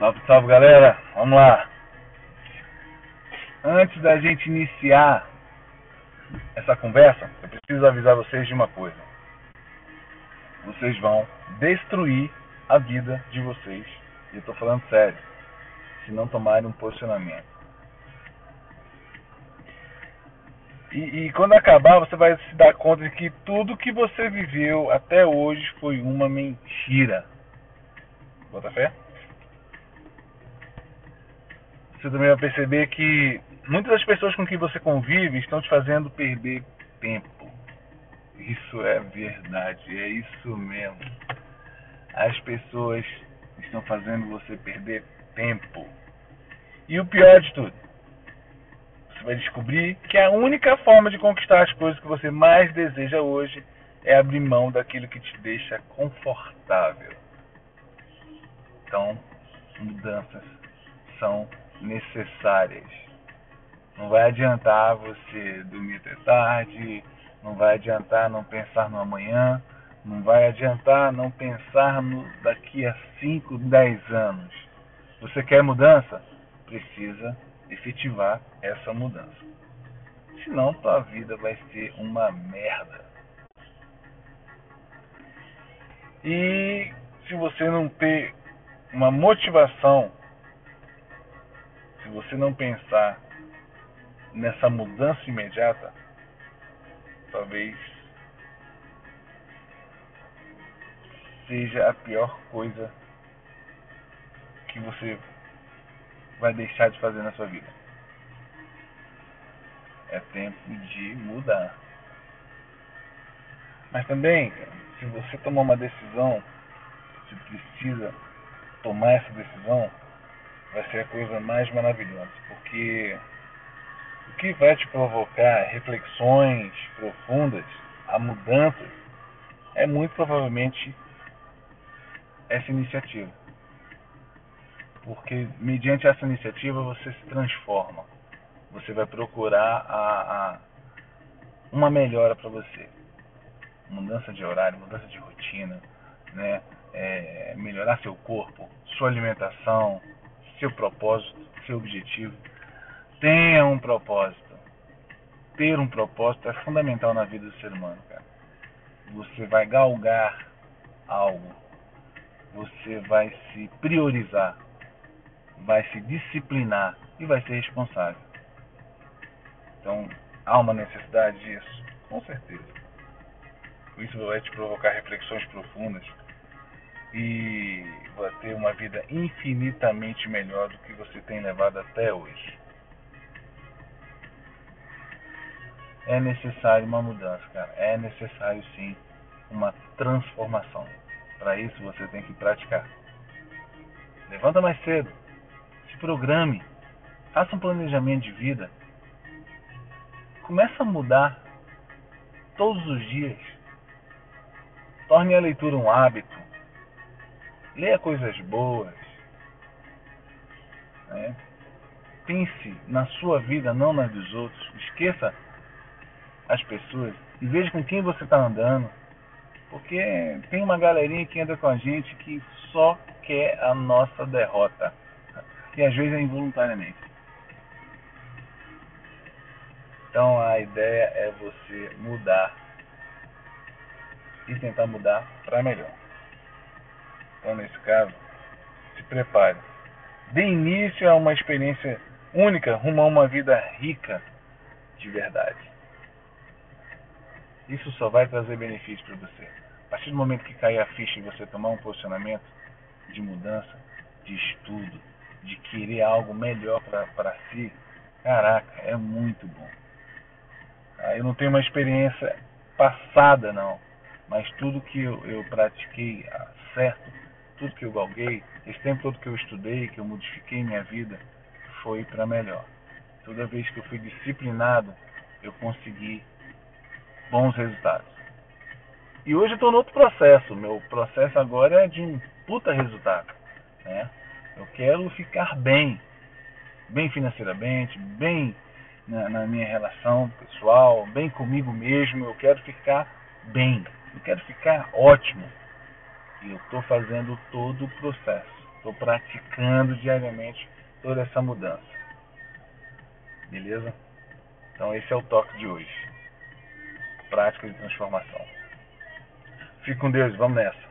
Salve, salve galera, vamos lá. Antes da gente iniciar essa conversa, eu preciso avisar vocês de uma coisa. Vocês vão destruir a vida de vocês, e eu tô falando sério, se não tomarem um posicionamento. E, e, quando acabar, você vai se dar conta de que tudo que você viveu até hoje foi uma mentira. Bota fé? Você também vai perceber que muitas das pessoas com quem você convive estão te fazendo perder tempo. Isso é verdade, é isso mesmo. As pessoas estão fazendo você perder tempo. E o pior de tudo, você vai descobrir que a única forma de conquistar as coisas que você mais deseja hoje é abrir mão daquilo que te deixa confortável. Então, mudanças são necessárias. Não vai adiantar você dormir até tarde, não vai adiantar não pensar no amanhã, não vai adiantar não pensar no daqui a 5, 10 anos. Você quer mudança? Precisa efetivar essa mudança. Senão tua vida vai ser uma merda. E se você não ter uma motivação se você não pensar nessa mudança imediata, talvez seja a pior coisa que você vai deixar de fazer na sua vida. É tempo de mudar. Mas também, se você tomar uma decisão, se precisa tomar essa decisão, vai ser a coisa mais maravilhosa, porque o que vai te provocar reflexões profundas, a mudanças, é muito provavelmente essa iniciativa. Porque mediante essa iniciativa você se transforma. Você vai procurar a, a uma melhora para você. Mudança de horário, mudança de rotina, né? É, melhorar seu corpo, sua alimentação, seu propósito, seu objetivo. Tenha um propósito. Ter um propósito é fundamental na vida do ser humano, cara. Você vai galgar algo. Você vai se priorizar. Vai se disciplinar e vai ser responsável. Então, há uma necessidade disso? Com certeza. Isso vai te provocar reflexões profundas e vai ter uma vida infinitamente melhor do que você tem levado até hoje. É necessário uma mudança, cara. É necessário sim uma transformação. Para isso você tem que praticar. Levanta mais cedo. Se programe. Faça um planejamento de vida. Começa a mudar todos os dias. Torne a leitura um hábito Leia coisas boas. Né? Pense na sua vida, não nas dos outros. Esqueça as pessoas e veja com quem você está andando. Porque tem uma galerinha que anda com a gente que só quer a nossa derrota. E às vezes é involuntariamente. Então a ideia é você mudar e tentar mudar para melhor. Então, nesse caso, se prepare. Dê início a uma experiência única rumo a uma vida rica de verdade. Isso só vai trazer benefícios para você. A partir do momento que cair a ficha e você tomar um posicionamento de mudança, de estudo, de querer algo melhor para si, caraca, é muito bom. Ah, eu não tenho uma experiência passada, não, mas tudo que eu, eu pratiquei ah, certo tudo que eu galguei, esse tempo todo que eu estudei, que eu modifiquei minha vida, foi para melhor. Toda vez que eu fui disciplinado, eu consegui bons resultados. E hoje eu estou no outro processo. Meu processo agora é de um puta resultado. Né? Eu quero ficar bem, bem financeiramente, bem na, na minha relação pessoal, bem comigo mesmo. Eu quero ficar bem. Eu quero ficar ótimo. E eu estou fazendo todo o processo. Estou praticando diariamente toda essa mudança. Beleza? Então esse é o toque de hoje. Prática de transformação. Fique com Deus, vamos nessa.